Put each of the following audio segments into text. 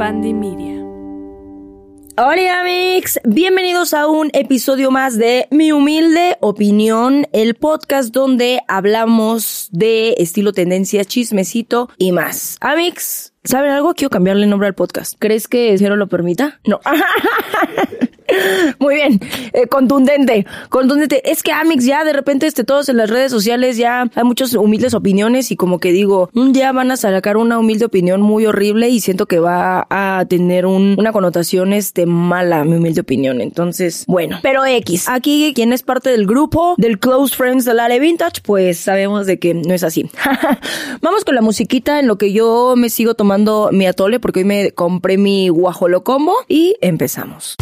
Media. Hola amigos, bienvenidos a un episodio más de Mi Humilde Opinión, el podcast donde hablamos de estilo, tendencia, chismecito y más. Amigos, ¿saben algo? Quiero cambiarle el nombre al podcast. ¿Crees que Cero lo permita? No. Muy bien, eh, contundente, contundente. Es que Amix ya de repente este, todos en las redes sociales ya hay muchas humildes opiniones y como que digo, un día van a sacar una humilde opinión muy horrible y siento que va a tener una connotación este mala mi humilde opinión. Entonces, bueno, pero X. Aquí quien es parte del grupo del Close Friends de Lale Vintage, pues sabemos de que no es así. Vamos con la musiquita en lo que yo me sigo tomando mi atole porque hoy me compré mi guajolo combo y empezamos.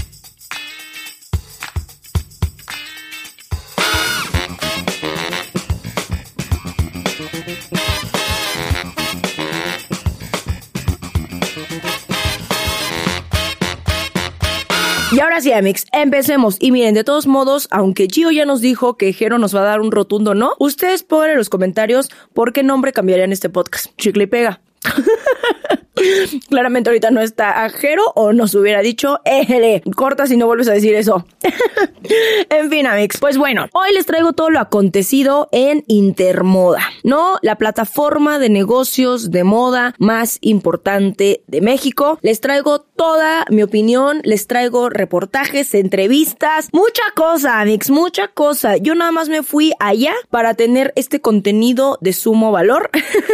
Y ahora sí, Amix, empecemos. Y miren, de todos modos, aunque Gio ya nos dijo que Jero nos va a dar un rotundo no, ustedes ponen en los comentarios por qué nombre cambiarían este podcast. Chicle y pega. Claramente ahorita no está ajero o nos hubiera dicho, éjele, corta si no vuelves a decir eso. en fin, amigos, pues bueno, hoy les traigo todo lo acontecido en Intermoda, ¿no? La plataforma de negocios de moda más importante de México. Les traigo toda mi opinión, les traigo reportajes, entrevistas, mucha cosa, amigos, mucha cosa. Yo nada más me fui allá para tener este contenido de sumo valor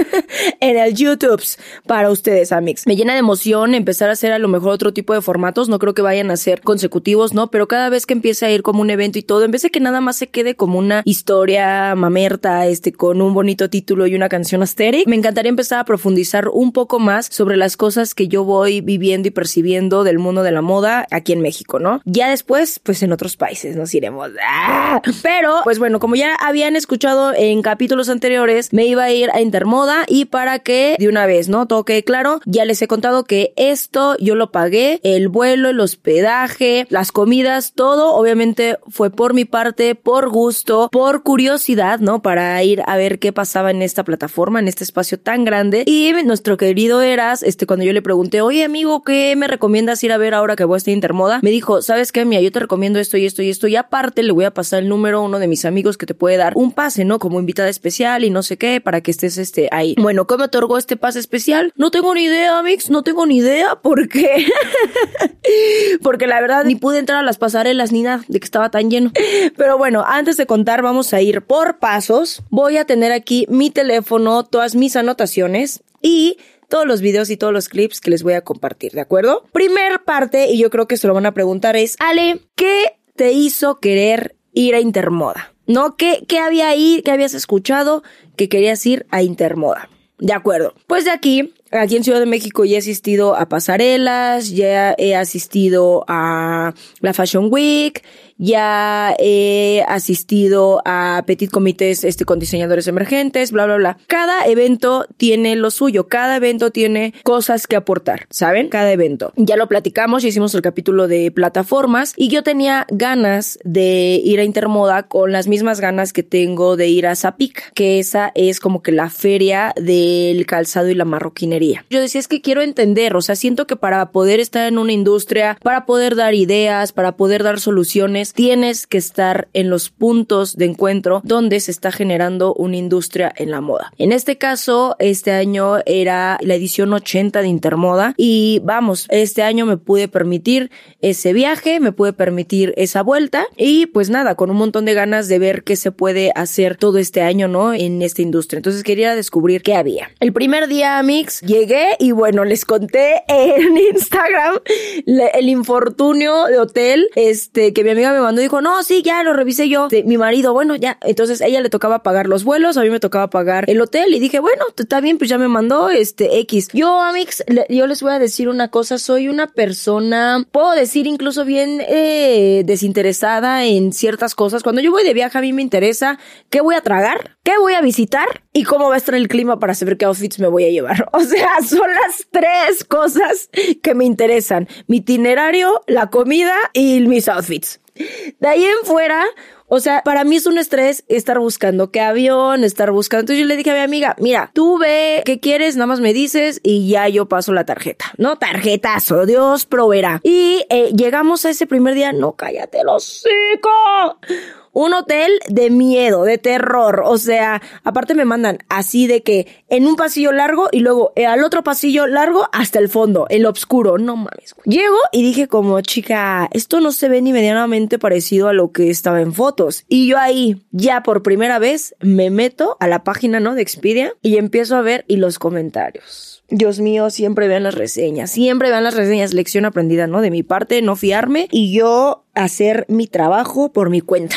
en el YouTube para ustedes, amigos. Me llena de emoción empezar a hacer a lo mejor otro tipo de formatos. No creo que vayan a ser consecutivos, ¿no? Pero cada vez que empiece a ir como un evento y todo, en vez de que nada más se quede como una historia mamerta, este, con un bonito título y una canción asteric, me encantaría empezar a profundizar un poco más sobre las cosas que yo voy viviendo y percibiendo del mundo de la moda aquí en México, ¿no? Ya después, pues en otros países nos iremos. ¡Ah! Pero, pues bueno, como ya habían escuchado en capítulos anteriores, me iba a ir a Intermoda y para que de una vez, ¿no? Toque claro, ya les he contado que esto yo lo pagué, el vuelo, el hospedaje, las comidas, todo obviamente fue por mi parte, por gusto, por curiosidad, ¿no? Para ir a ver qué pasaba en esta plataforma, en este espacio tan grande. Y nuestro querido Eras, este, cuando yo le pregunté, oye amigo, ¿qué me recomiendas ir a ver ahora que voy a estar Intermoda? Me dijo, ¿sabes qué, Mía? Yo te recomiendo esto y esto y esto. Y aparte le voy a pasar el número a uno de mis amigos que te puede dar un pase, ¿no? Como invitada especial y no sé qué, para que estés este ahí. Bueno, ¿cómo otorgó este pase especial? No tengo ni idea, Mix, no tengo ni idea por qué. Porque la verdad ni pude entrar a las pasarelas ni nada de que estaba tan lleno. Pero bueno, antes de contar vamos a ir por pasos. Voy a tener aquí mi teléfono, todas mis anotaciones y todos los videos y todos los clips que les voy a compartir, ¿de acuerdo? Primer parte, y yo creo que se lo van a preguntar, es, Ale, ¿qué te hizo querer ir a Intermoda? ¿No? ¿Qué, qué había ahí? ¿Qué habías escuchado que querías ir a Intermoda? De acuerdo. Pues de aquí Aquí en Ciudad de México ya he asistido a pasarelas, ya he asistido a la Fashion Week, ya he asistido a petit comités este, con diseñadores emergentes, bla, bla, bla. Cada evento tiene lo suyo, cada evento tiene cosas que aportar, ¿saben? Cada evento. Ya lo platicamos, ya hicimos el capítulo de plataformas y yo tenía ganas de ir a Intermoda con las mismas ganas que tengo de ir a Zapic, que esa es como que la feria del calzado y la marroquinería. Yo decía, es que quiero entender, o sea, siento que para poder estar en una industria, para poder dar ideas, para poder dar soluciones, tienes que estar en los puntos de encuentro donde se está generando una industria en la moda. En este caso, este año era la edición 80 de Intermoda y vamos, este año me pude permitir ese viaje, me pude permitir esa vuelta y pues nada, con un montón de ganas de ver qué se puede hacer todo este año, ¿no? En esta industria. Entonces quería descubrir qué había. El primer día, Mix, llegué y bueno, les conté en Instagram el infortunio de hotel, este, que mi amiga me mandó y dijo, no, sí, ya lo revisé yo. mi marido, bueno, ya. Entonces ella le tocaba pagar los vuelos, a mí me tocaba pagar el hotel y dije, bueno, está bien, pues ya me mandó este X. Yo, Amix, yo les voy a decir una cosa, soy una persona, puedo decir incluso bien eh, desinteresada en ciertas cosas. Cuando yo voy de viaje a mí me interesa qué voy a tragar, qué voy a visitar y cómo va a estar el clima para saber qué outfits me voy a llevar. O sea, son las tres cosas que me interesan. Mi itinerario, la comida y mis outfits. De ahí en fuera, o sea, para mí es un estrés estar buscando qué avión, estar buscando. Entonces yo le dije a mi amiga, mira, tú ve qué quieres, nada más me dices y ya yo paso la tarjeta. No, tarjetazo, Dios proveerá. Y eh, llegamos a ese primer día, no, cállate los hocico un hotel de miedo, de terror. O sea, aparte me mandan así de que en un pasillo largo y luego eh, al otro pasillo largo hasta el fondo, el oscuro. No mames. Llego y dije como, chica, esto no se ve ni medianamente parecido a lo que estaba en fotos. Y yo ahí, ya por primera vez, me meto a la página, ¿no? De Expedia y empiezo a ver y los comentarios. Dios mío, siempre vean las reseñas, siempre vean las reseñas, lección aprendida, ¿no? De mi parte, no fiarme y yo hacer mi trabajo por mi cuenta.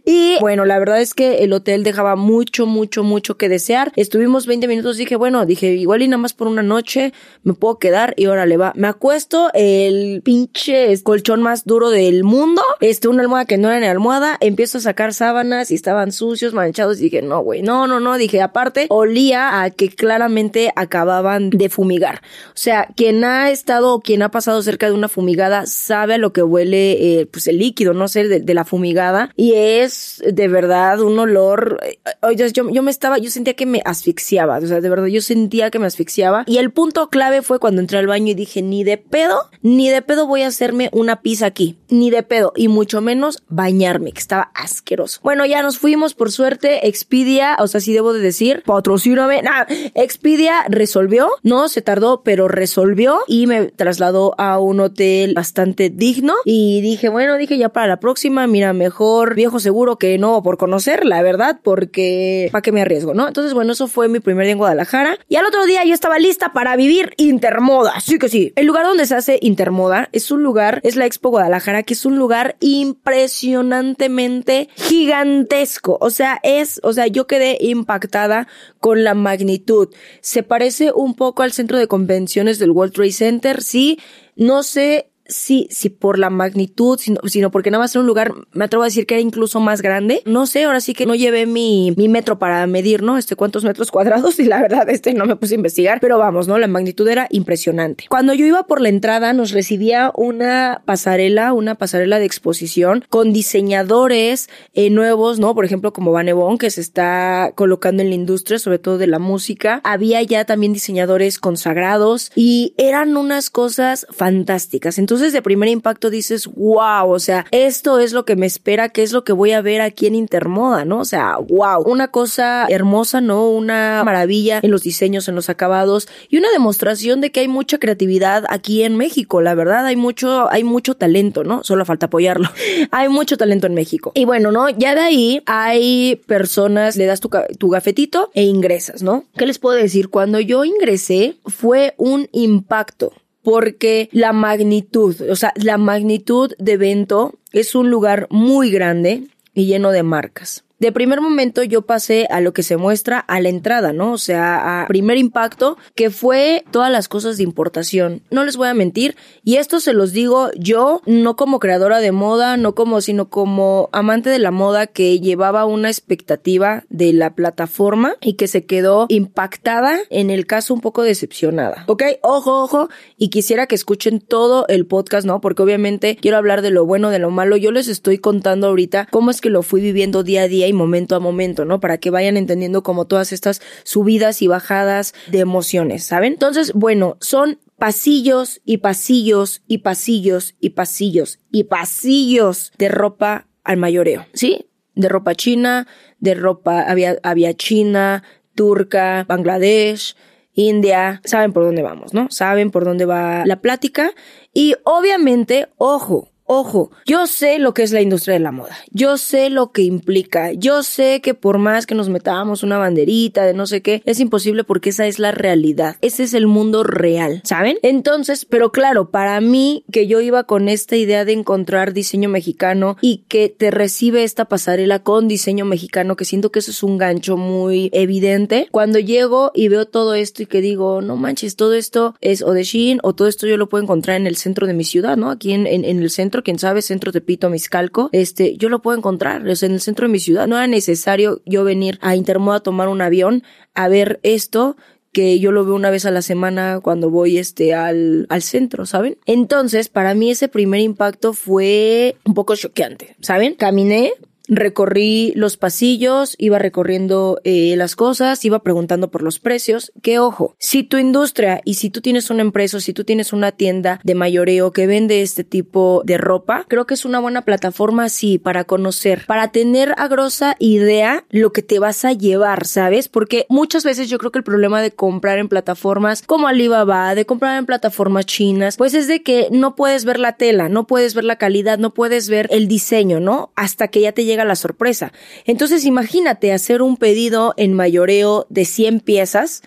bueno, la verdad es que el hotel dejaba mucho, mucho, mucho que desear. Estuvimos 20 minutos, dije, bueno, dije, igual y nada más por una noche me puedo quedar y órale va. Me acuesto el pinche colchón más duro del mundo, este, una almohada que no era ni almohada, empiezo a sacar sábanas y estaban sucios, manchados y dije, no, güey, no, no, no, dije, aparte, olía a que claramente acababan de fumigar. O sea, quien ha estado o quien ha pasado cerca de una fumigada sabe a lo que huele, eh, pues el líquido, no sé, de, de la fumigada y es de verdad un olor. Eh, yo, yo me estaba, yo sentía que me asfixiaba. O sea, de verdad, yo sentía que me asfixiaba. Y el punto clave fue cuando entré al baño y dije, ni de pedo, ni de pedo voy a hacerme una pizza aquí. Ni de pedo. Y mucho menos bañarme, que estaba asqueroso. Bueno, ya nos fuimos, por suerte. Expedia, o sea, sí debo de decir, patrocíname. Expedia resolvió. No, se tardó, pero resolvió y me trasladó a un hotel bastante digno. Y dije, bueno, dije ya para la próxima, mira, mejor viejo seguro que no por conocer, la verdad, porque ¿para qué me arriesgo, no? Entonces, bueno, eso fue mi primer día en Guadalajara. Y al otro día yo estaba lista para vivir Intermoda. Sí que sí. El lugar donde se hace Intermoda es un lugar, es la Expo Guadalajara, que es un lugar impresionantemente gigantesco. O sea, es, o sea, yo quedé impactada con la magnitud. Se parece un poco al centro de convenciones del World Trade Center, sí. No sé sí, sí por la magnitud, sino, sino porque nada más era un lugar, me atrevo a decir que era incluso más grande. No sé, ahora sí que no llevé mi, mi metro para medir, ¿no? Este, cuántos metros cuadrados y la verdad, este no me puse a investigar, pero vamos, ¿no? La magnitud era impresionante. Cuando yo iba por la entrada, nos recibía una pasarela, una pasarela de exposición con diseñadores eh, nuevos, ¿no? Por ejemplo, como Banebon, que se está colocando en la industria, sobre todo de la música. Había ya también diseñadores consagrados y eran unas cosas fantásticas. Entonces, entonces de primer impacto dices, wow, o sea, esto es lo que me espera, qué es lo que voy a ver aquí en Intermoda, ¿no? O sea, wow, una cosa hermosa, ¿no? Una maravilla en los diseños, en los acabados y una demostración de que hay mucha creatividad aquí en México, la verdad, hay mucho, hay mucho talento, ¿no? Solo falta apoyarlo. hay mucho talento en México. Y bueno, ¿no? Ya de ahí hay personas, le das tu, tu gafetito e ingresas, ¿no? ¿Qué les puedo decir? Cuando yo ingresé fue un impacto porque la magnitud, o sea, la magnitud de evento es un lugar muy grande y lleno de marcas de primer momento yo pasé a lo que se muestra a la entrada, ¿no? O sea, a primer impacto, que fue todas las cosas de importación. No les voy a mentir, y esto se los digo yo, no como creadora de moda, no como, sino como amante de la moda que llevaba una expectativa de la plataforma y que se quedó impactada, en el caso un poco decepcionada. ¿Ok? Ojo, ojo, y quisiera que escuchen todo el podcast, ¿no? Porque obviamente quiero hablar de lo bueno, de lo malo. Yo les estoy contando ahorita cómo es que lo fui viviendo día a día momento a momento, ¿no? Para que vayan entendiendo como todas estas subidas y bajadas de emociones, ¿saben? Entonces, bueno, son pasillos y pasillos y pasillos y pasillos y pasillos de ropa al mayoreo, ¿sí? De ropa china, de ropa había, había china, turca, Bangladesh, India, saben por dónde vamos, ¿no? Saben por dónde va la plática y obviamente, ojo, Ojo, yo sé lo que es la industria de la moda, yo sé lo que implica, yo sé que por más que nos metamos una banderita de no sé qué, es imposible porque esa es la realidad, ese es el mundo real, ¿saben? Entonces, pero claro, para mí que yo iba con esta idea de encontrar diseño mexicano y que te recibe esta pasarela con diseño mexicano, que siento que eso es un gancho muy evidente, cuando llego y veo todo esto y que digo, no manches, todo esto es o o todo esto yo lo puedo encontrar en el centro de mi ciudad, ¿no? Aquí en el centro quien sabe, centro Tepito, Miscalco, este, yo lo puedo encontrar, o en el centro de mi ciudad. No era necesario yo venir a Intermoda a tomar un avión a ver esto que yo lo veo una vez a la semana cuando voy este al, al centro, ¿saben? Entonces, para mí ese primer impacto fue un poco choqueante, ¿saben? Caminé recorrí los pasillos, iba recorriendo eh, las cosas, iba preguntando por los precios. Que ojo, si tu industria y si tú tienes una empresa si tú tienes una tienda de mayoreo que vende este tipo de ropa, creo que es una buena plataforma sí para conocer, para tener a grosa idea lo que te vas a llevar, ¿sabes? Porque muchas veces yo creo que el problema de comprar en plataformas como Alibaba, de comprar en plataformas chinas, pues es de que no puedes ver la tela, no puedes ver la calidad, no puedes ver el diseño, ¿no? Hasta que ya te llega la sorpresa. Entonces imagínate hacer un pedido en mayoreo de 100 piezas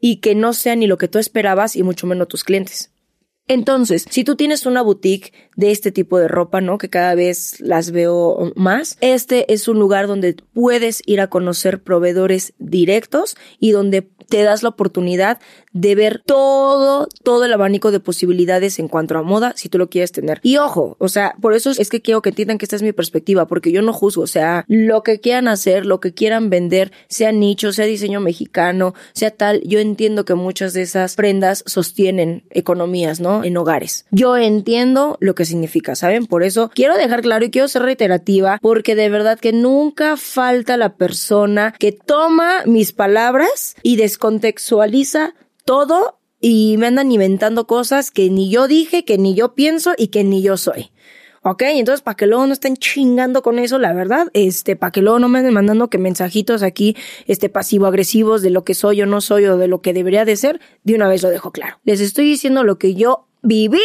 y que no sea ni lo que tú esperabas y mucho menos tus clientes. Entonces, si tú tienes una boutique de este tipo de ropa, ¿no? Que cada vez las veo más, este es un lugar donde puedes ir a conocer proveedores directos y donde te das la oportunidad de ver todo, todo el abanico de posibilidades en cuanto a moda, si tú lo quieres tener. Y ojo, o sea, por eso es que quiero que entiendan que esta es mi perspectiva, porque yo no juzgo, o sea, lo que quieran hacer, lo que quieran vender, sea nicho, sea diseño mexicano, sea tal, yo entiendo que muchas de esas prendas sostienen economías, ¿no? En hogares. Yo entiendo lo que significa, ¿saben? Por eso quiero dejar claro y quiero ser reiterativa, porque de verdad que nunca falta la persona que toma mis palabras y descontextualiza todo y me andan inventando cosas que ni yo dije, que ni yo pienso y que ni yo soy. ¿Ok? Entonces, para que luego no estén chingando con eso, la verdad, este, para que luego no me anden mandando que mensajitos aquí, este, pasivo-agresivos de lo que soy o no soy o de lo que debería de ser, de una vez lo dejo claro. Les estoy diciendo lo que yo viví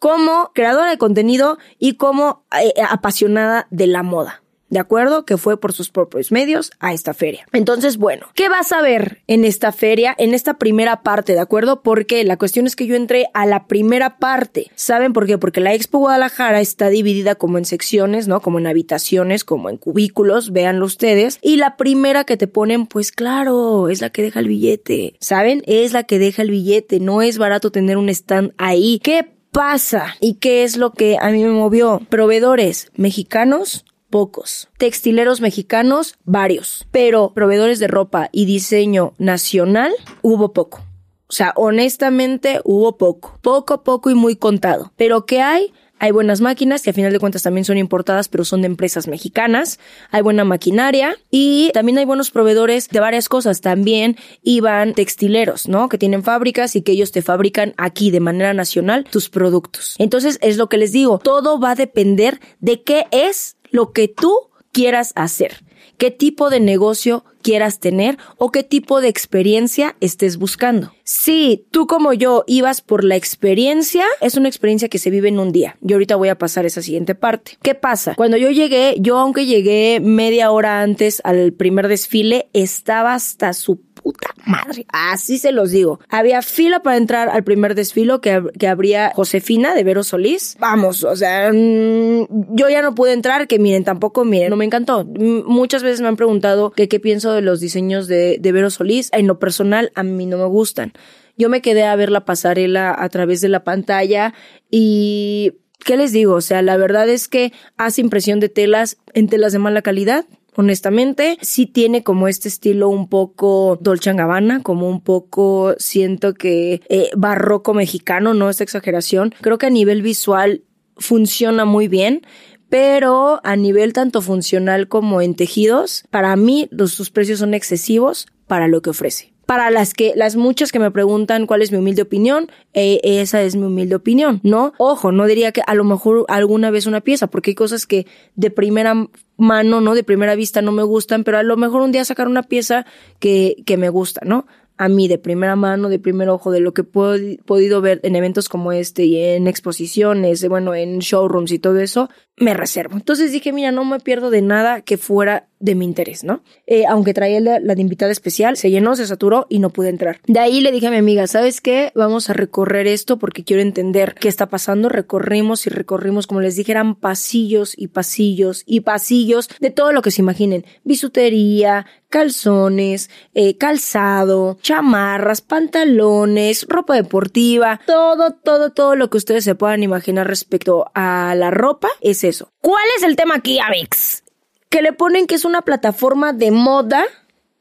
como creadora de contenido y como eh, apasionada de la moda. ¿De acuerdo? Que fue por sus propios medios a esta feria. Entonces, bueno, ¿qué vas a ver en esta feria, en esta primera parte, ¿de acuerdo? Porque la cuestión es que yo entré a la primera parte. ¿Saben por qué? Porque la Expo Guadalajara está dividida como en secciones, ¿no? Como en habitaciones, como en cubículos, véanlo ustedes. Y la primera que te ponen, pues claro, es la que deja el billete. ¿Saben? Es la que deja el billete. No es barato tener un stand ahí. ¿Qué pasa? ¿Y qué es lo que a mí me movió? Proveedores mexicanos pocos. Textileros mexicanos, varios. Pero proveedores de ropa y diseño nacional, hubo poco. O sea, honestamente hubo poco. Poco, poco y muy contado. Pero ¿qué hay? Hay buenas máquinas que a final de cuentas también son importadas, pero son de empresas mexicanas. Hay buena maquinaria y también hay buenos proveedores de varias cosas. También iban textileros, ¿no? Que tienen fábricas y que ellos te fabrican aquí de manera nacional tus productos. Entonces es lo que les digo. Todo va a depender de qué es lo que tú quieras hacer, qué tipo de negocio quieras tener o qué tipo de experiencia estés buscando. Si tú como yo ibas por la experiencia, es una experiencia que se vive en un día. Y ahorita voy a pasar esa siguiente parte. ¿Qué pasa? Cuando yo llegué, yo aunque llegué media hora antes al primer desfile, estaba hasta su puta madre. Así se los digo. Había fila para entrar al primer desfilo que, que abría Josefina de Vero Solís. Vamos, o sea, mm, yo ya no pude entrar, que miren, tampoco miren, no me encantó. muchas veces me han preguntado qué pienso de los diseños de, de Vero Solís. En lo personal, a mí no me gustan. Yo me quedé a ver la pasarela a través de la pantalla y ¿qué les digo? O sea, la verdad es que hace impresión de telas en telas de mala calidad honestamente. Sí tiene como este estilo un poco Dolce Gabbana, como un poco siento que eh, barroco mexicano, no esta exageración. Creo que a nivel visual funciona muy bien, pero a nivel tanto funcional como en tejidos, para mí los, sus precios son excesivos para lo que ofrece. Para las que, las muchas que me preguntan cuál es mi humilde opinión, eh, esa es mi humilde opinión, ¿no? Ojo, no diría que a lo mejor alguna vez una pieza, porque hay cosas que de primera mano, ¿no? De primera vista no me gustan, pero a lo mejor un día sacar una pieza que, que me gusta, ¿no? a mí de primera mano, de primer ojo, de lo que he podido ver en eventos como este y en exposiciones, bueno, en showrooms y todo eso, me reservo. Entonces dije, mira, no me pierdo de nada que fuera de mi interés, ¿no? Eh, aunque traía la, de invitada especial, se llenó, se saturó y no pude entrar. De ahí le dije a mi amiga, ¿sabes qué? Vamos a recorrer esto porque quiero entender qué está pasando. Recorrimos y recorrimos, como les dije, eran pasillos y pasillos y pasillos de todo lo que se imaginen. Bisutería, calzones, eh, calzado, chamarras, pantalones, ropa deportiva, todo, todo, todo lo que ustedes se puedan imaginar respecto a la ropa es ¿Cuál es el tema aquí, Avix? que le ponen que es una plataforma de moda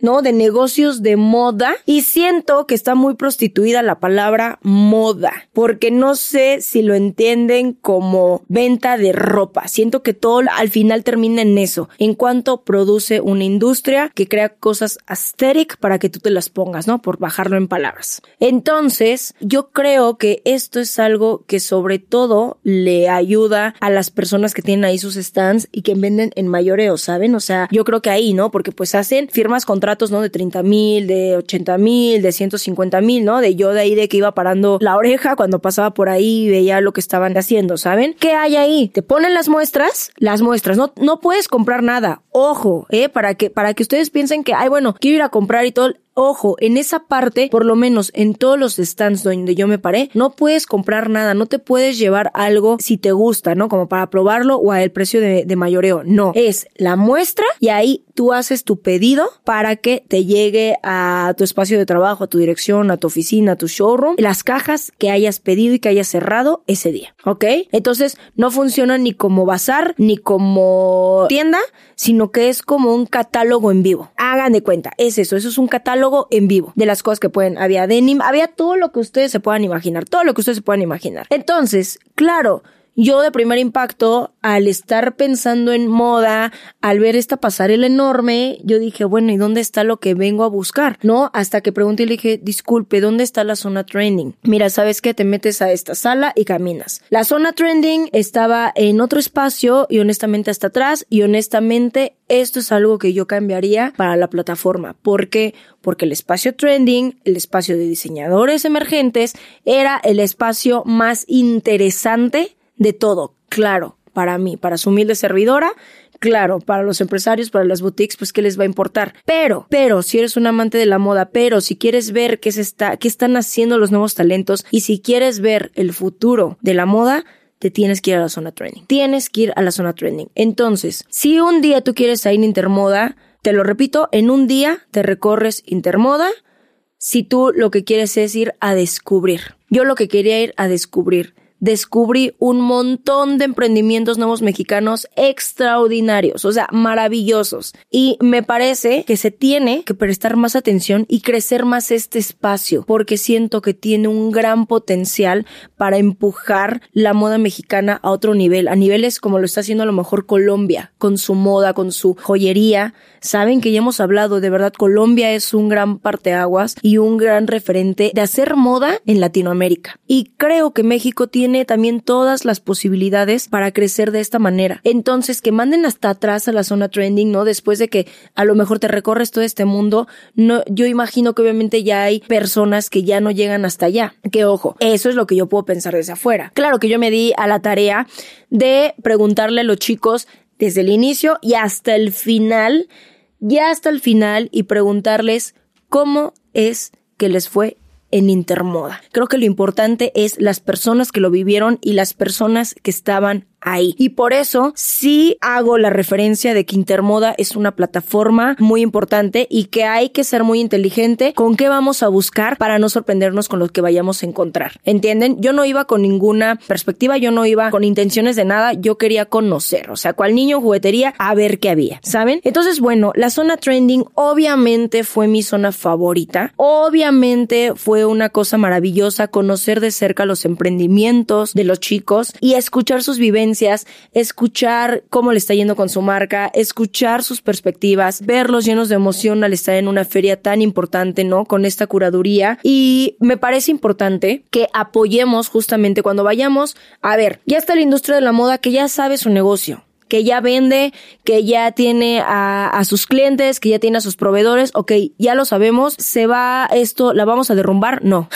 ¿no? De negocios de moda y siento que está muy prostituida la palabra moda, porque no sé si lo entienden como venta de ropa. Siento que todo al final termina en eso, en cuanto produce una industria que crea cosas aesthetic para que tú te las pongas, ¿no? Por bajarlo en palabras. Entonces, yo creo que esto es algo que sobre todo le ayuda a las personas que tienen ahí sus stands y que venden en mayoreo, ¿saben? O sea, yo creo que ahí, ¿no? Porque pues hacen firmas contratos, ¿no? De 30 mil, de 80 mil, de 150 mil, ¿no? De yo de ahí de que iba parando la oreja cuando pasaba por ahí y veía lo que estaban haciendo, ¿saben? ¿Qué hay ahí? Te ponen las muestras, las muestras, no, no puedes comprar nada. Ojo, eh, para que, para que ustedes piensen que, ay, bueno, quiero ir a comprar y todo Ojo, en esa parte, por lo menos en todos los stands donde yo me paré, no puedes comprar nada, no te puedes llevar algo si te gusta, ¿no? Como para probarlo o a el precio de, de mayoreo. No, es la muestra y ahí tú haces tu pedido para que te llegue a tu espacio de trabajo, a tu dirección, a tu oficina, a tu showroom, las cajas que hayas pedido y que hayas cerrado ese día, ¿ok? Entonces no funciona ni como bazar ni como tienda, sino que es como un catálogo en vivo. Hagan de cuenta, es eso, eso es un catálogo en vivo de las cosas que pueden. Había denim, había todo lo que ustedes se puedan imaginar, todo lo que ustedes se puedan imaginar. Entonces, claro, yo de primer impacto, al estar pensando en moda, al ver esta pasarela enorme, yo dije, bueno, ¿y dónde está lo que vengo a buscar? ¿No? Hasta que pregunté y le dije, disculpe, ¿dónde está la zona trending? Mira, ¿sabes qué? Te metes a esta sala y caminas. La zona trending estaba en otro espacio y honestamente hasta atrás y honestamente esto es algo que yo cambiaría para la plataforma. ¿Por qué? Porque el espacio trending, el espacio de diseñadores emergentes, era el espacio más interesante de todo, claro, para mí, para su humilde servidora, claro, para los empresarios, para las boutiques, pues qué les va a importar. Pero, pero, si eres un amante de la moda, pero si quieres ver qué se está, qué están haciendo los nuevos talentos y si quieres ver el futuro de la moda, te tienes que ir a la zona trending. Tienes que ir a la zona trending. Entonces, si un día tú quieres ir a Intermoda, te lo repito, en un día te recorres Intermoda. Si tú lo que quieres es ir a descubrir. Yo lo que quería ir a descubrir descubrí un montón de emprendimientos nuevos mexicanos extraordinarios, o sea, maravillosos. Y me parece que se tiene que prestar más atención y crecer más este espacio, porque siento que tiene un gran potencial para empujar la moda mexicana a otro nivel, a niveles como lo está haciendo a lo mejor Colombia, con su moda, con su joyería. Saben que ya hemos hablado, de verdad, Colombia es un gran parteaguas y un gran referente de hacer moda en Latinoamérica. Y creo que México tiene también todas las posibilidades para crecer de esta manera. Entonces, que manden hasta atrás a la zona trending, ¿no? Después de que a lo mejor te recorres todo este mundo, no, yo imagino que obviamente ya hay personas que ya no llegan hasta allá. Que ojo, eso es lo que yo puedo pensar desde afuera. Claro que yo me di a la tarea de preguntarle a los chicos desde el inicio y hasta el final, ya hasta el final y preguntarles cómo es que les fue en Intermoda. Creo que lo importante es las personas que lo vivieron y las personas que estaban ahí. Y por eso sí hago la referencia de que Intermoda es una plataforma muy importante y que hay que ser muy inteligente con qué vamos a buscar para no sorprendernos con lo que vayamos a encontrar. ¿Entienden? Yo no iba con ninguna perspectiva, yo no iba con intenciones de nada, yo quería conocer, o sea, cual niño juguetería a ver qué había, ¿saben? Entonces, bueno, la zona trending obviamente fue mi zona favorita. Obviamente fue una cosa maravillosa conocer de cerca los emprendimientos de los chicos y escuchar sus vivencias escuchar cómo le está yendo con su marca, escuchar sus perspectivas, verlos llenos de emoción al estar en una feria tan importante, ¿no? Con esta curaduría. Y me parece importante que apoyemos justamente cuando vayamos. A ver, ya está la industria de la moda que ya sabe su negocio que ya vende, que ya tiene a, sus clientes, que ya tiene a sus proveedores, ok, ya lo sabemos, se va esto, la vamos a derrumbar, no.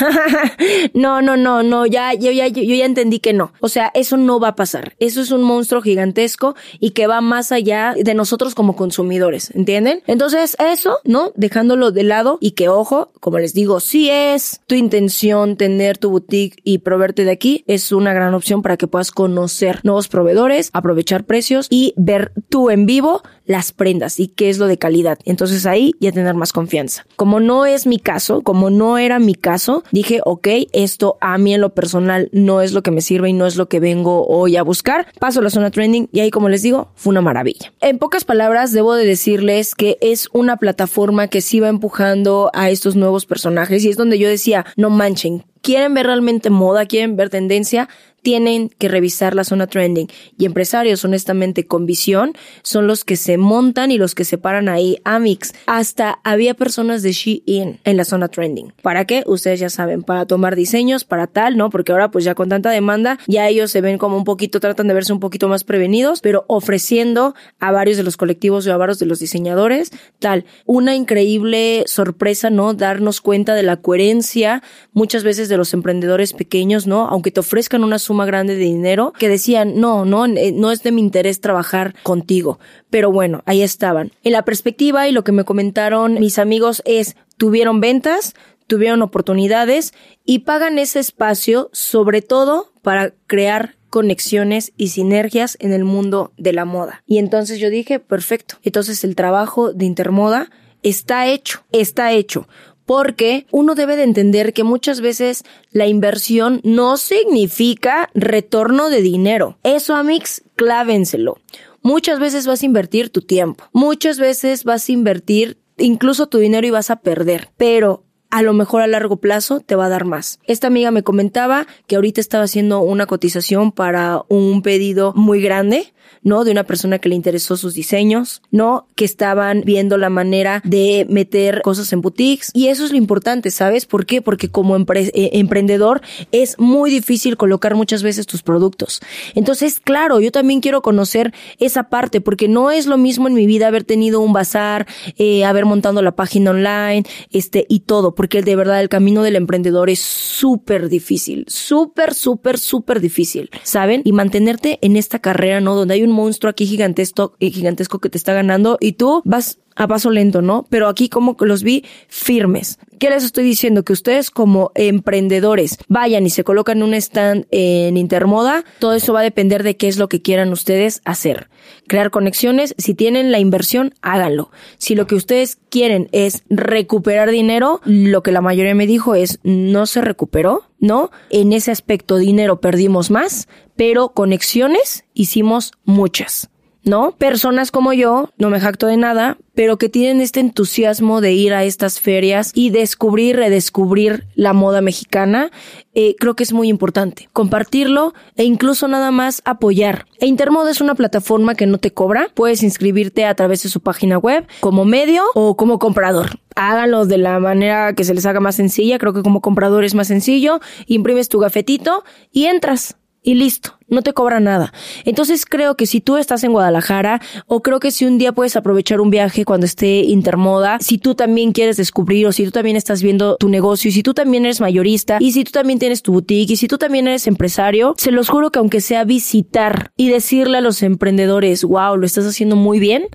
no, no, no, no, ya, yo ya, yo ya entendí que no. O sea, eso no va a pasar. Eso es un monstruo gigantesco y que va más allá de nosotros como consumidores, ¿entienden? Entonces, eso, ¿no? Dejándolo de lado y que, ojo, como les digo, si es tu intención tener tu boutique y proveerte de aquí, es una gran opción para que puedas conocer nuevos proveedores, aprovechar precios y ver tú en vivo las prendas y qué es lo de calidad. Entonces ahí ya tener más confianza. Como no es mi caso, como no era mi caso, dije, ok, esto a mí en lo personal no es lo que me sirve y no es lo que vengo hoy a buscar. Paso a la zona trending y ahí, como les digo, fue una maravilla. En pocas palabras, debo de decirles que es una plataforma que sí va empujando a estos nuevos personajes y es donde yo decía, no manchen, quieren ver realmente moda, quieren ver tendencia, tienen que revisar la zona trending. Y empresarios, honestamente, con visión, son los que se montan y los que se paran ahí. Amix, hasta había personas de Shein en la zona trending. ¿Para qué? Ustedes ya saben, para tomar diseños, para tal, ¿no? Porque ahora pues ya con tanta demanda, ya ellos se ven como un poquito, tratan de verse un poquito más prevenidos, pero ofreciendo a varios de los colectivos o a varios de los diseñadores, tal, una increíble sorpresa, ¿no? Darnos cuenta de la coherencia muchas veces de los emprendedores pequeños, ¿no? Aunque te ofrezcan una grande de dinero, que decían, no, no, eh, no es de mi interés trabajar contigo. Pero bueno, ahí estaban. En la perspectiva y lo que me comentaron mis amigos es, tuvieron ventas, tuvieron oportunidades y pagan ese espacio sobre todo para crear conexiones y sinergias en el mundo de la moda. Y entonces yo dije, perfecto. Entonces el trabajo de Intermoda está hecho, está hecho porque uno debe de entender que muchas veces la inversión no significa retorno de dinero. Eso, Amix, clávenselo. Muchas veces vas a invertir tu tiempo, muchas veces vas a invertir incluso tu dinero y vas a perder, pero a lo mejor a largo plazo te va a dar más. Esta amiga me comentaba que ahorita estaba haciendo una cotización para un pedido muy grande ¿no? De una persona que le interesó sus diseños, ¿no? Que estaban viendo la manera de meter cosas en boutiques. Y eso es lo importante, ¿sabes? ¿Por qué? Porque como eh, emprendedor es muy difícil colocar muchas veces tus productos. Entonces, claro, yo también quiero conocer esa parte, porque no es lo mismo en mi vida haber tenido un bazar, eh, haber montado la página online, este, y todo, porque de verdad el camino del emprendedor es súper difícil, súper, súper, súper difícil, ¿saben? Y mantenerte en esta carrera, ¿no? Donde hay un monstruo aquí gigantesco, gigantesco que te está ganando y tú vas a paso lento, ¿no? Pero aquí como los vi firmes. ¿Qué les estoy diciendo? Que ustedes como emprendedores vayan y se colocan un stand en Intermoda, todo eso va a depender de qué es lo que quieran ustedes hacer. Crear conexiones, si tienen la inversión, háganlo. Si lo que ustedes quieren es recuperar dinero, lo que la mayoría me dijo es no se recuperó, ¿no? En ese aspecto dinero perdimos más, pero conexiones hicimos muchas. ¿No? Personas como yo, no me jacto de nada, pero que tienen este entusiasmo de ir a estas ferias y descubrir, redescubrir la moda mexicana, eh, creo que es muy importante. Compartirlo e incluso nada más apoyar. E Intermoda es una plataforma que no te cobra. Puedes inscribirte a través de su página web como medio o como comprador. Háganlo de la manera que se les haga más sencilla. Creo que como comprador es más sencillo. Imprimes tu gafetito y entras y listo, no te cobra nada. Entonces creo que si tú estás en Guadalajara o creo que si un día puedes aprovechar un viaje cuando esté Intermoda, si tú también quieres descubrir o si tú también estás viendo tu negocio y si tú también eres mayorista y si tú también tienes tu boutique y si tú también eres empresario, se los juro que aunque sea visitar y decirle a los emprendedores, wow, lo estás haciendo muy bien,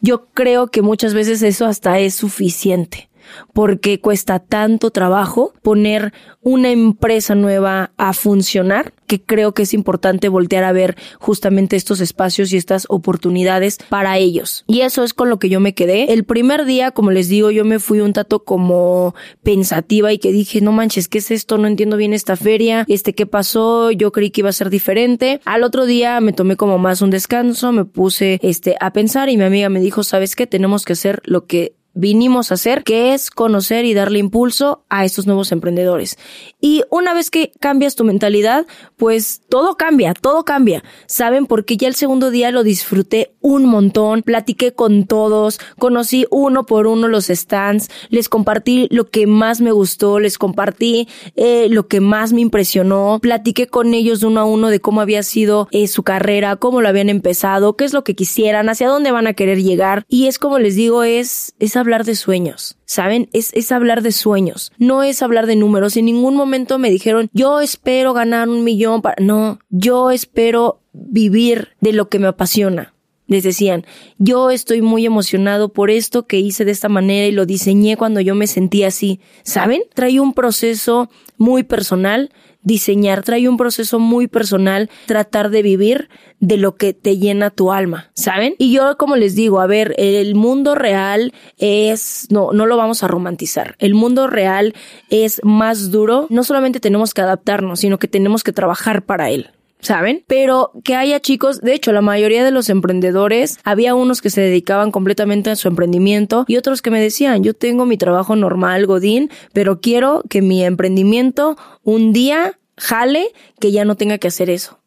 yo creo que muchas veces eso hasta es suficiente porque cuesta tanto trabajo poner una empresa nueva a funcionar que creo que es importante voltear a ver justamente estos espacios y estas oportunidades para ellos. Y eso es con lo que yo me quedé. El primer día, como les digo, yo me fui un tato como pensativa y que dije, no manches, ¿qué es esto? No entiendo bien esta feria. Este, ¿qué pasó? Yo creí que iba a ser diferente. Al otro día me tomé como más un descanso, me puse este a pensar y mi amiga me dijo, ¿sabes qué? Tenemos que hacer lo que vinimos a hacer, que es conocer y darle impulso a estos nuevos emprendedores. Y una vez que cambias tu mentalidad, pues todo cambia, todo cambia. ¿Saben? Porque ya el segundo día lo disfruté un montón, platiqué con todos, conocí uno por uno los stands, les compartí lo que más me gustó, les compartí eh, lo que más me impresionó, platiqué con ellos uno a uno de cómo había sido eh, su carrera, cómo lo habían empezado, qué es lo que quisieran, hacia dónde van a querer llegar. Y es como les digo, es, esa hablar de sueños, ¿saben? Es, es hablar de sueños, no es hablar de números. En ningún momento me dijeron, yo espero ganar un millón para... No, yo espero vivir de lo que me apasiona. Les decían, yo estoy muy emocionado por esto que hice de esta manera y lo diseñé cuando yo me sentí así. ¿Saben? Trae un proceso muy personal diseñar, trae un proceso muy personal, tratar de vivir de lo que te llena tu alma, ¿saben? Y yo como les digo, a ver, el mundo real es, no, no lo vamos a romantizar. El mundo real es más duro. No solamente tenemos que adaptarnos, sino que tenemos que trabajar para él. ¿Saben? Pero que haya chicos, de hecho, la mayoría de los emprendedores, había unos que se dedicaban completamente a su emprendimiento y otros que me decían, yo tengo mi trabajo normal, Godín, pero quiero que mi emprendimiento un día jale que ya no tenga que hacer eso.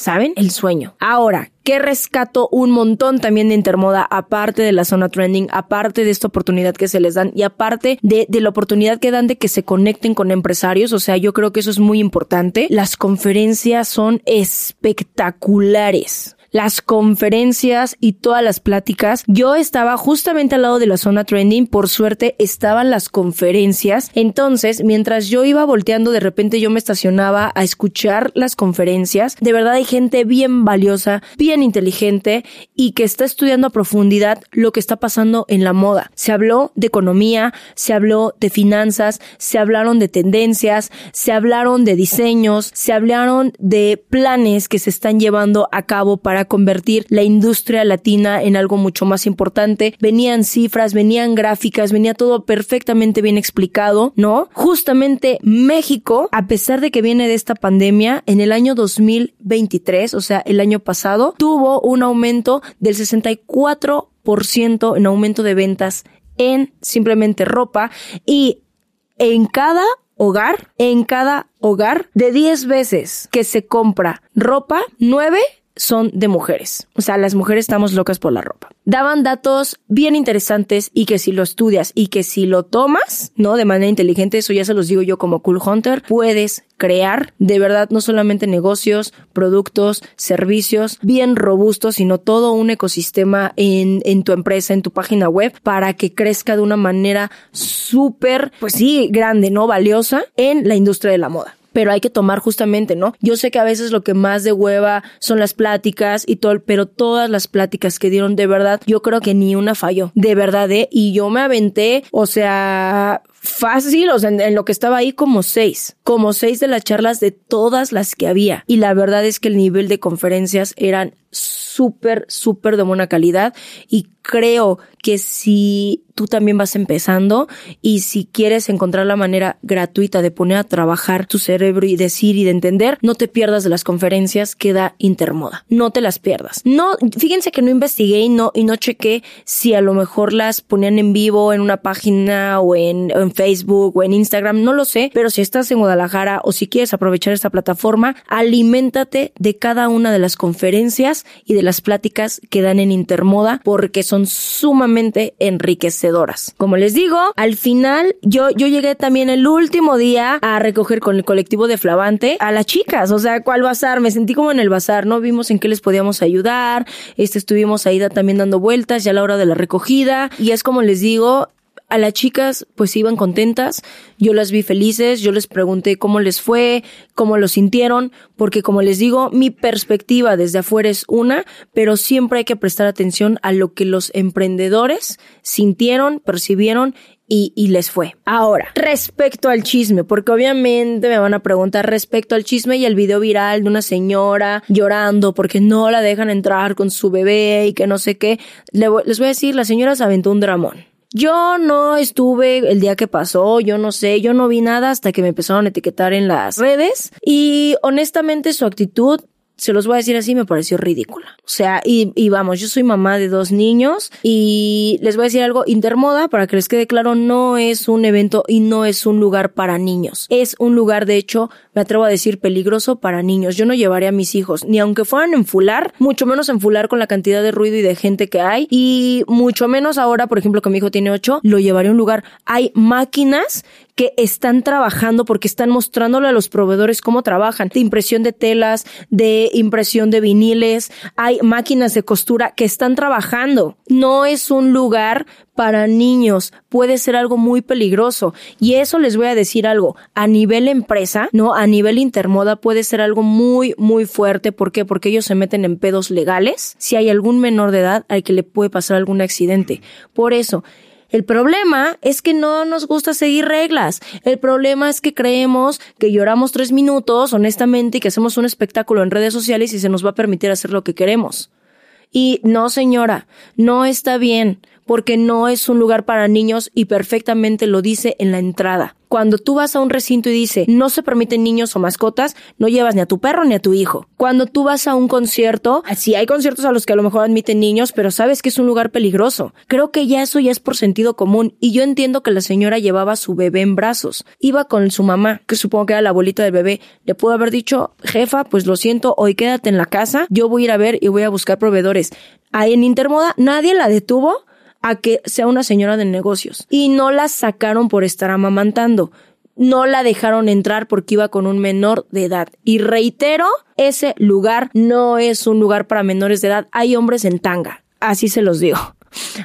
¿Saben? El sueño. Ahora, ¿qué rescato un montón también de Intermoda, aparte de la zona trending, aparte de esta oportunidad que se les dan y aparte de, de la oportunidad que dan de que se conecten con empresarios? O sea, yo creo que eso es muy importante. Las conferencias son espectaculares las conferencias y todas las pláticas. Yo estaba justamente al lado de la zona trending, por suerte estaban las conferencias. Entonces, mientras yo iba volteando, de repente yo me estacionaba a escuchar las conferencias. De verdad hay gente bien valiosa, bien inteligente y que está estudiando a profundidad lo que está pasando en la moda. Se habló de economía, se habló de finanzas, se hablaron de tendencias, se hablaron de diseños, se hablaron de planes que se están llevando a cabo para convertir la industria latina en algo mucho más importante. Venían cifras, venían gráficas, venía todo perfectamente bien explicado, ¿no? Justamente México, a pesar de que viene de esta pandemia, en el año 2023, o sea, el año pasado, tuvo un aumento del 64% en aumento de ventas en simplemente ropa y en cada hogar, en cada hogar, de 10 veces que se compra ropa, 9 son de mujeres. O sea, las mujeres estamos locas por la ropa. Daban datos bien interesantes y que si lo estudias y que si lo tomas, ¿no? De manera inteligente, eso ya se los digo yo como Cool Hunter, puedes crear de verdad no solamente negocios, productos, servicios bien robustos, sino todo un ecosistema en, en tu empresa, en tu página web, para que crezca de una manera súper, pues sí, grande, ¿no? Valiosa en la industria de la moda pero hay que tomar justamente, ¿no? Yo sé que a veces lo que más de hueva son las pláticas y todo, pero todas las pláticas que dieron de verdad, yo creo que ni una falló, de verdad, ¿eh? Y yo me aventé, o sea, fácil, o sea, en, lo que estaba ahí como seis, como seis de las charlas de todas las que había. Y la verdad es que el nivel de conferencias eran súper, súper de buena calidad y creo que si tú también vas empezando y si quieres encontrar la manera gratuita de poner a trabajar tu cerebro y decir y de entender, no te pierdas de las conferencias que da Intermoda. No te las pierdas. No, fíjense que no investigué y no, y no chequé si a lo mejor las ponían en vivo en una página o en, en Facebook o en Instagram, no lo sé, pero si estás en Guadalajara o si quieres aprovechar esta plataforma, aliméntate de cada una de las conferencias y de las pláticas que dan en Intermoda porque son sumamente enriquecedoras. Como les digo, al final yo, yo llegué también el último día a recoger con el colectivo de Flavante a las chicas, o sea, ¿cuál bazar? Me sentí como en el bazar, ¿no? Vimos en qué les podíamos ayudar, este, estuvimos ahí también dando vueltas ya a la hora de la recogida y es como les digo, a las chicas pues iban contentas, yo las vi felices, yo les pregunté cómo les fue, cómo lo sintieron, porque como les digo, mi perspectiva desde afuera es una, pero siempre hay que prestar atención a lo que los emprendedores sintieron, percibieron y, y, les fue. Ahora, respecto al chisme, porque obviamente me van a preguntar respecto al chisme y el video viral de una señora llorando porque no la dejan entrar con su bebé y que no sé qué, les voy a decir, la señora se aventó un dramón. Yo no estuve el día que pasó, yo no sé, yo no vi nada hasta que me empezaron a etiquetar en las redes y honestamente su actitud se los voy a decir así, me pareció ridícula. O sea, y, vamos, yo soy mamá de dos niños y les voy a decir algo, Intermoda, para que les quede claro, no es un evento y no es un lugar para niños. Es un lugar, de hecho, me atrevo a decir, peligroso para niños. Yo no llevaré a mis hijos, ni aunque fueran en fular, mucho menos en fular con la cantidad de ruido y de gente que hay, y mucho menos ahora, por ejemplo, que mi hijo tiene ocho, lo llevaré a un lugar. Hay máquinas que están trabajando porque están mostrándole a los proveedores cómo trabajan, de impresión de telas, de impresión de viniles, hay máquinas de costura que están trabajando. No es un lugar para niños, puede ser algo muy peligroso. Y eso les voy a decir algo, a nivel empresa, ¿no? A nivel intermoda puede ser algo muy, muy fuerte. ¿Por qué? Porque ellos se meten en pedos legales. Si hay algún menor de edad al que le puede pasar algún accidente. Por eso, El problema es que no nos gusta seguir reglas. El problema es que creemos que lloramos tres minutos, honestamente, y que hacemos un espectáculo en redes sociales y se nos va a permitir hacer lo que queremos. Y no, señora, no está bien porque no es un lugar para niños y perfectamente lo dice en la entrada. Cuando tú vas a un recinto y dice no se permiten niños o mascotas, no llevas ni a tu perro ni a tu hijo. Cuando tú vas a un concierto, sí hay conciertos a los que a lo mejor admiten niños, pero sabes que es un lugar peligroso. Creo que ya eso ya es por sentido común y yo entiendo que la señora llevaba a su bebé en brazos. Iba con su mamá, que supongo que era la abuelita del bebé. Le pudo haber dicho, jefa, pues lo siento, hoy quédate en la casa, yo voy a ir a ver y voy a buscar proveedores. Ahí en Intermoda nadie la detuvo a que sea una señora de negocios. Y no la sacaron por estar amamantando. No la dejaron entrar porque iba con un menor de edad. Y reitero, ese lugar no es un lugar para menores de edad. Hay hombres en tanga. Así se los digo.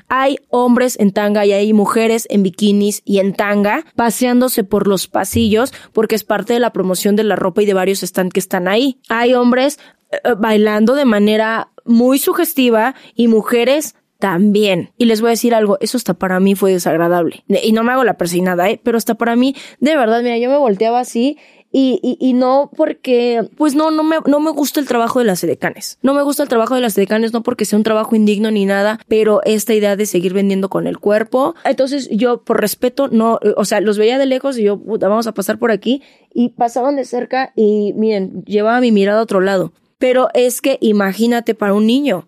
Hay hombres en tanga y hay mujeres en bikinis y en tanga paseándose por los pasillos porque es parte de la promoción de la ropa y de varios stands que están ahí. Hay hombres eh, bailando de manera muy sugestiva y mujeres también. Y les voy a decir algo, eso hasta para mí fue desagradable. Y no me hago la persignada, ¿eh? Pero hasta para mí, de verdad, mira, yo me volteaba así y, y, y, no porque, pues no, no me, no me gusta el trabajo de las edecanes. No me gusta el trabajo de las edecanes, no porque sea un trabajo indigno ni nada, pero esta idea de seguir vendiendo con el cuerpo. Entonces yo, por respeto, no, o sea, los veía de lejos y yo, puta, vamos a pasar por aquí. Y pasaban de cerca y miren, llevaba mi mirada a otro lado. Pero es que imagínate para un niño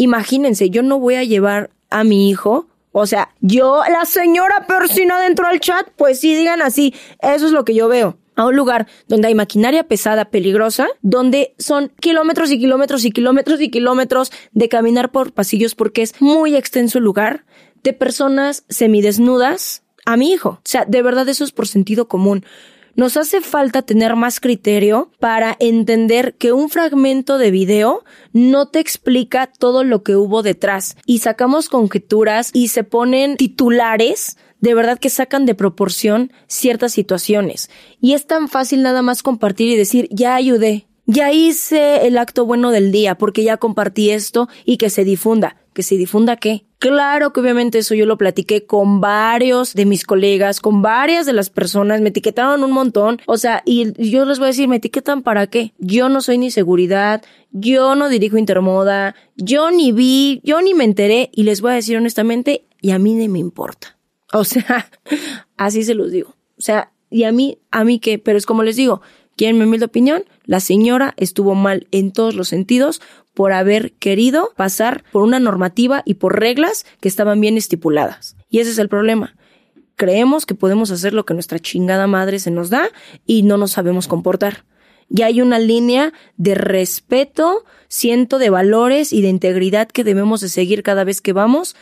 Imagínense, yo no voy a llevar a mi hijo o sea, yo, la señora Persina dentro del chat, pues sí, digan así, eso es lo que yo veo. A un lugar donde hay maquinaria pesada, peligrosa, donde son kilómetros y kilómetros y kilómetros y kilómetros de caminar por pasillos porque es muy extenso el lugar, de personas semidesnudas a mi hijo. O sea, de verdad eso es por sentido común. Nos hace falta tener más criterio para entender que un fragmento de video no te explica todo lo que hubo detrás y sacamos conjeturas y se ponen titulares de verdad que sacan de proporción ciertas situaciones. Y es tan fácil nada más compartir y decir, ya ayudé, ya hice el acto bueno del día porque ya compartí esto y que se difunda. ¿Que se difunda qué? Claro que obviamente eso yo lo platiqué con varios de mis colegas, con varias de las personas, me etiquetaron un montón, o sea, y yo les voy a decir, ¿me etiquetan para qué? Yo no soy ni seguridad, yo no dirijo Intermoda, yo ni vi, yo ni me enteré y les voy a decir honestamente, y a mí ni me importa. O sea, así se los digo. O sea, y a mí, a mí qué, pero es como les digo, ¿quieren mi humilde opinión? La señora estuvo mal en todos los sentidos por haber querido pasar por una normativa y por reglas que estaban bien estipuladas. Y ese es el problema. Creemos que podemos hacer lo que nuestra chingada madre se nos da y no nos sabemos comportar. Y hay una línea de respeto, siento de valores y de integridad que debemos de seguir cada vez que vamos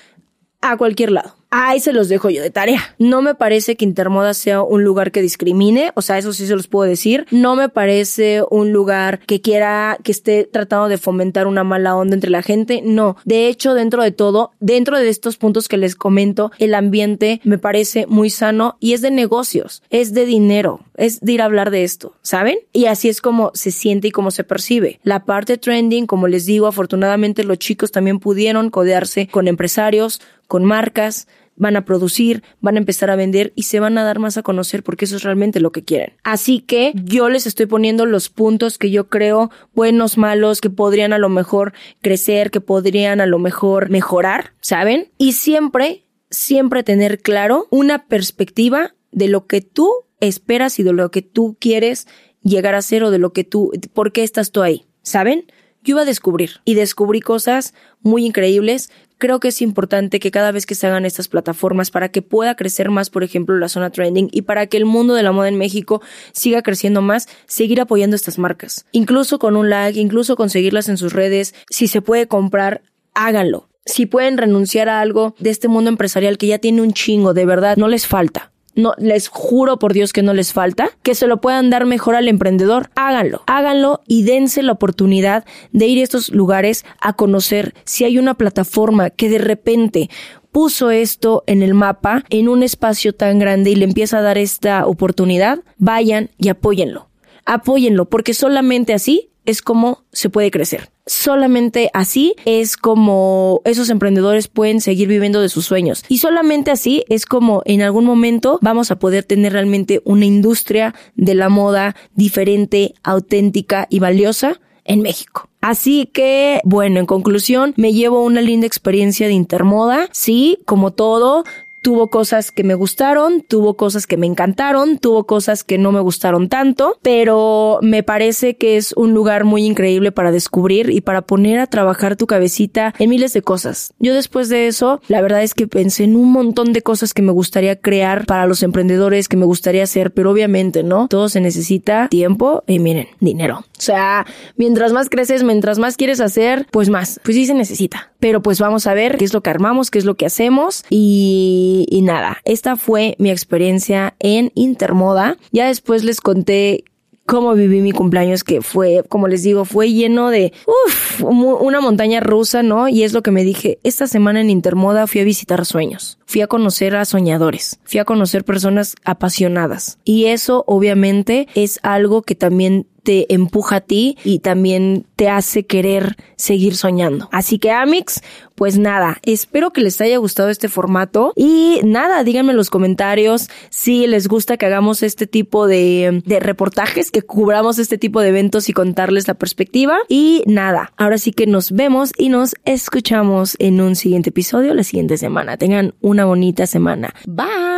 a cualquier lado. Ahí se los dejo yo de tarea. No me parece que Intermoda sea un lugar que discrimine, o sea, eso sí se los puedo decir. No me parece un lugar que quiera que esté tratando de fomentar una mala onda entre la gente. No. De hecho, dentro de todo, dentro de estos puntos que les comento, el ambiente me parece muy sano y es de negocios, es de dinero, es de ir a hablar de esto, ¿saben? Y así es como se siente y como se percibe. La parte trending, como les digo, afortunadamente los chicos también pudieron codearse con empresarios, con marcas, van a producir, van a empezar a vender y se van a dar más a conocer porque eso es realmente lo que quieren. Así que yo les estoy poniendo los puntos que yo creo buenos, malos, que podrían a lo mejor crecer, que podrían a lo mejor mejorar, ¿saben? Y siempre, siempre tener claro una perspectiva de lo que tú esperas y de lo que tú quieres llegar a ser o de lo que tú, por qué estás tú ahí, ¿saben? Yo iba a descubrir y descubrí cosas muy increíbles creo que es importante que cada vez que se hagan estas plataformas para que pueda crecer más, por ejemplo, la zona trending y para que el mundo de la moda en México siga creciendo más, seguir apoyando estas marcas. Incluso con un like, incluso conseguirlas en sus redes, si se puede comprar, háganlo. Si pueden renunciar a algo de este mundo empresarial que ya tiene un chingo, de verdad, no les falta no les juro por Dios que no les falta, que se lo puedan dar mejor al emprendedor, háganlo, háganlo y dense la oportunidad de ir a estos lugares a conocer si hay una plataforma que de repente puso esto en el mapa en un espacio tan grande y le empieza a dar esta oportunidad, vayan y apóyenlo. Apóyenlo, porque solamente así es como se puede crecer. Solamente así es como esos emprendedores pueden seguir viviendo de sus sueños. Y solamente así es como en algún momento vamos a poder tener realmente una industria de la moda diferente, auténtica y valiosa en México. Así que, bueno, en conclusión, me llevo una linda experiencia de Intermoda. Sí, como todo, Tuvo cosas que me gustaron, tuvo cosas que me encantaron, tuvo cosas que no me gustaron tanto, pero me parece que es un lugar muy increíble para descubrir y para poner a trabajar tu cabecita en miles de cosas. Yo después de eso, la verdad es que pensé en un montón de cosas que me gustaría crear para los emprendedores, que me gustaría hacer, pero obviamente, ¿no? Todo se necesita tiempo y miren, dinero. O sea, mientras más creces, mientras más quieres hacer, pues más, pues sí se necesita. Pero pues vamos a ver qué es lo que armamos, qué es lo que hacemos y y, nada, esta fue mi experiencia en Intermoda. Ya después les conté cómo viví mi cumpleaños, que fue, como les digo, fue lleno de, uff, una montaña rusa, ¿no? Y es lo que me dije, esta semana en Intermoda fui a visitar sueños, fui a conocer a soñadores, fui a conocer personas apasionadas. Y eso obviamente es algo que también te empuja a ti y también te hace querer seguir soñando. Así que Amix, pues nada, espero que les haya gustado este formato y nada, díganme en los comentarios si les gusta que hagamos este tipo de, reportajes, que cubramos este tipo de eventos y contarles la perspectiva. Y nada, ahora sí que nos vemos y nos escuchamos en un siguiente episodio la siguiente semana. Tengan una bonita semana. Bye.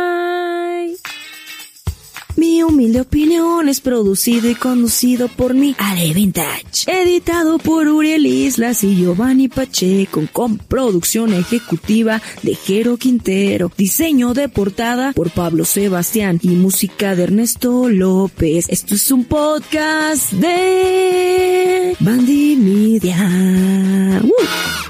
Mi humilde opinión es producido y conducido por mi Ale Vintage. Editado por Uriel Islas y Giovanni Pacheco con producción ejecutiva de Jero Quintero. Diseño de portada por Pablo Sebastián y música de Ernesto López. Esto es un podcast de Bandy Media.